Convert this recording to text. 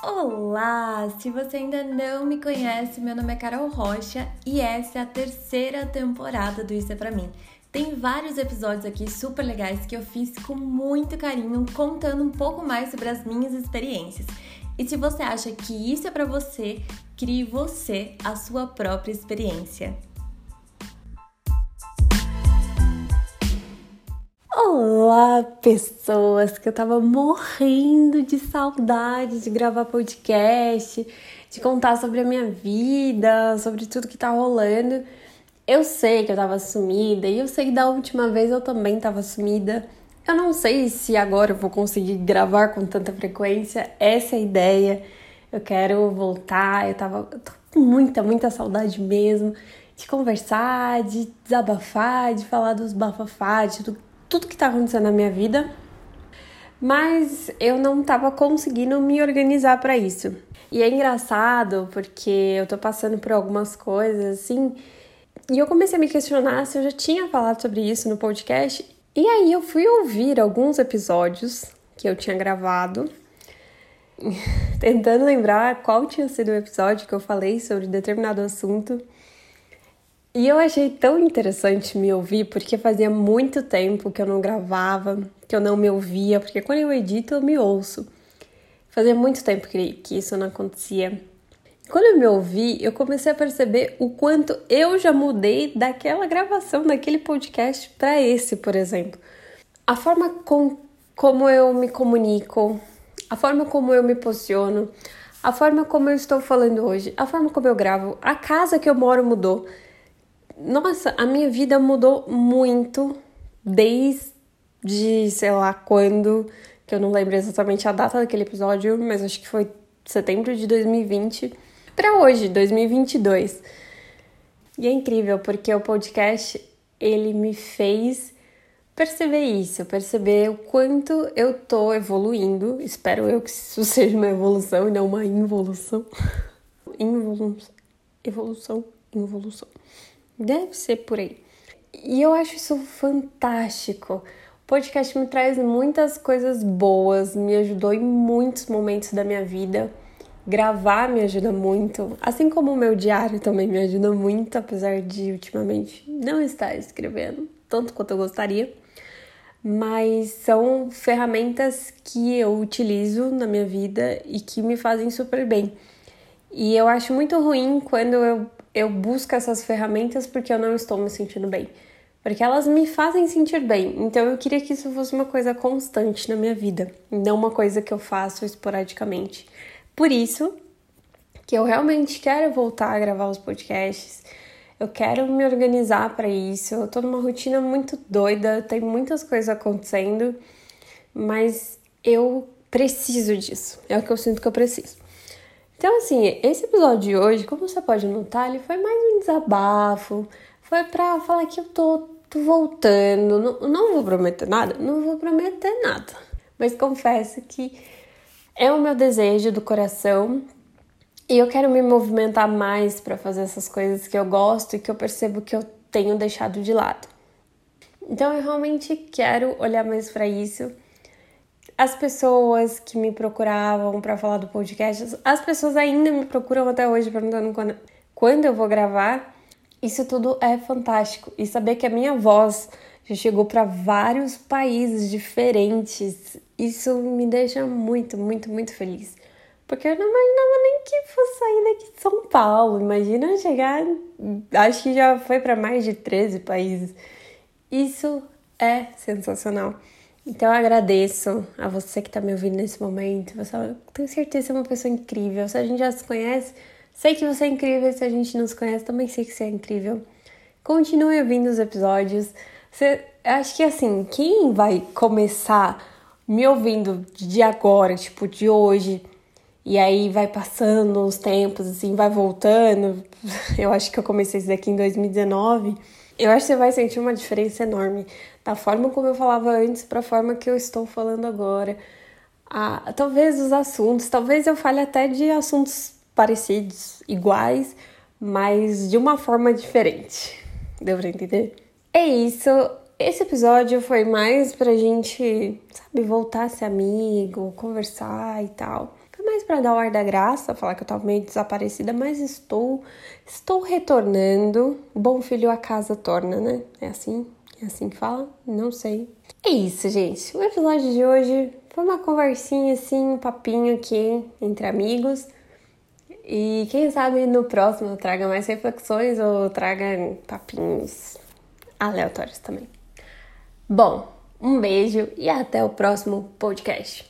Olá! Se você ainda não me conhece, meu nome é Carol Rocha e essa é a terceira temporada do Isso é Pra Mim. Tem vários episódios aqui super legais que eu fiz com muito carinho, contando um pouco mais sobre as minhas experiências. E se você acha que isso é para você, crie você a sua própria experiência. Olá, pessoas que eu tava morrendo de saudade de gravar podcast, de contar sobre a minha vida, sobre tudo que tá rolando. Eu sei que eu tava sumida e eu sei que da última vez eu também tava sumida. Eu não sei se agora eu vou conseguir gravar com tanta frequência, essa é a ideia. Eu quero voltar, eu tava eu tô com muita, muita saudade mesmo de conversar, de desabafar, de falar dos bafafá, de tudo tudo que tá acontecendo na minha vida, mas eu não tava conseguindo me organizar para isso. E é engraçado porque eu tô passando por algumas coisas assim, e eu comecei a me questionar se eu já tinha falado sobre isso no podcast. E aí eu fui ouvir alguns episódios que eu tinha gravado, tentando lembrar qual tinha sido o episódio que eu falei sobre determinado assunto. E eu achei tão interessante me ouvir, porque fazia muito tempo que eu não gravava, que eu não me ouvia, porque quando eu edito eu me ouço. Fazia muito tempo que, que isso não acontecia. Quando eu me ouvi, eu comecei a perceber o quanto eu já mudei daquela gravação, daquele podcast para esse, por exemplo. A forma com, como eu me comunico, a forma como eu me posiciono, a forma como eu estou falando hoje, a forma como eu gravo, a casa que eu moro mudou nossa, a minha vida mudou muito desde, sei lá, quando, que eu não lembro exatamente a data daquele episódio, mas acho que foi setembro de 2020 para hoje, 2022. E é incrível porque o podcast ele me fez perceber isso, perceber o quanto eu tô evoluindo. Espero eu que isso seja uma evolução e não uma involução. Involução. Evolução, involução. Deve ser por aí. E eu acho isso fantástico. O podcast me traz muitas coisas boas, me ajudou em muitos momentos da minha vida. Gravar me ajuda muito, assim como o meu diário também me ajuda muito, apesar de ultimamente não estar escrevendo tanto quanto eu gostaria. Mas são ferramentas que eu utilizo na minha vida e que me fazem super bem. E eu acho muito ruim quando eu eu busco essas ferramentas porque eu não estou me sentindo bem. Porque elas me fazem sentir bem. Então eu queria que isso fosse uma coisa constante na minha vida, não uma coisa que eu faço esporadicamente. Por isso que eu realmente quero voltar a gravar os podcasts. Eu quero me organizar para isso. Eu tô numa rotina muito doida, tem muitas coisas acontecendo, mas eu preciso disso. É o que eu sinto que eu preciso. Então, assim, esse episódio de hoje, como você pode notar, ele foi mais um desabafo. Foi pra falar que eu tô, tô voltando. Não, não vou prometer nada? Não vou prometer nada. Mas confesso que é o meu desejo do coração e eu quero me movimentar mais para fazer essas coisas que eu gosto e que eu percebo que eu tenho deixado de lado. Então eu realmente quero olhar mais para isso as pessoas que me procuravam para falar do podcast, as pessoas ainda me procuram até hoje perguntando quando, quando eu vou gravar. Isso tudo é fantástico. E saber que a minha voz já chegou para vários países diferentes, isso me deixa muito, muito, muito feliz. Porque eu não imaginava nem que fosse sair daqui de São Paulo. Imagina chegar, acho que já foi para mais de 13 países. Isso é sensacional. Então eu agradeço a você que está me ouvindo nesse momento. Você, eu tenho certeza que é uma pessoa incrível. Se a gente já se conhece, sei que você é incrível. Se a gente não se conhece, também sei que você é incrível. Continue ouvindo os episódios. Você, acho que assim, quem vai começar me ouvindo de agora, tipo de hoje, e aí vai passando os tempos, assim, vai voltando. Eu acho que eu comecei isso daqui em 2019 eu acho que você vai sentir uma diferença enorme da forma como eu falava antes para a forma que eu estou falando agora. Ah, talvez os assuntos, talvez eu fale até de assuntos parecidos, iguais, mas de uma forma diferente. Deu pra entender? É isso. Esse episódio foi mais pra gente, sabe, voltar a ser amigo, conversar e tal. Mais para dar o ar da graça, falar que eu tava meio desaparecida, mas estou estou retornando. Bom filho a casa torna, né? É assim? É assim que fala? Não sei. É isso, gente. O episódio de hoje foi uma conversinha assim, um papinho aqui entre amigos. E quem sabe no próximo eu traga mais reflexões ou traga papinhos aleatórios também. Bom, um beijo e até o próximo podcast.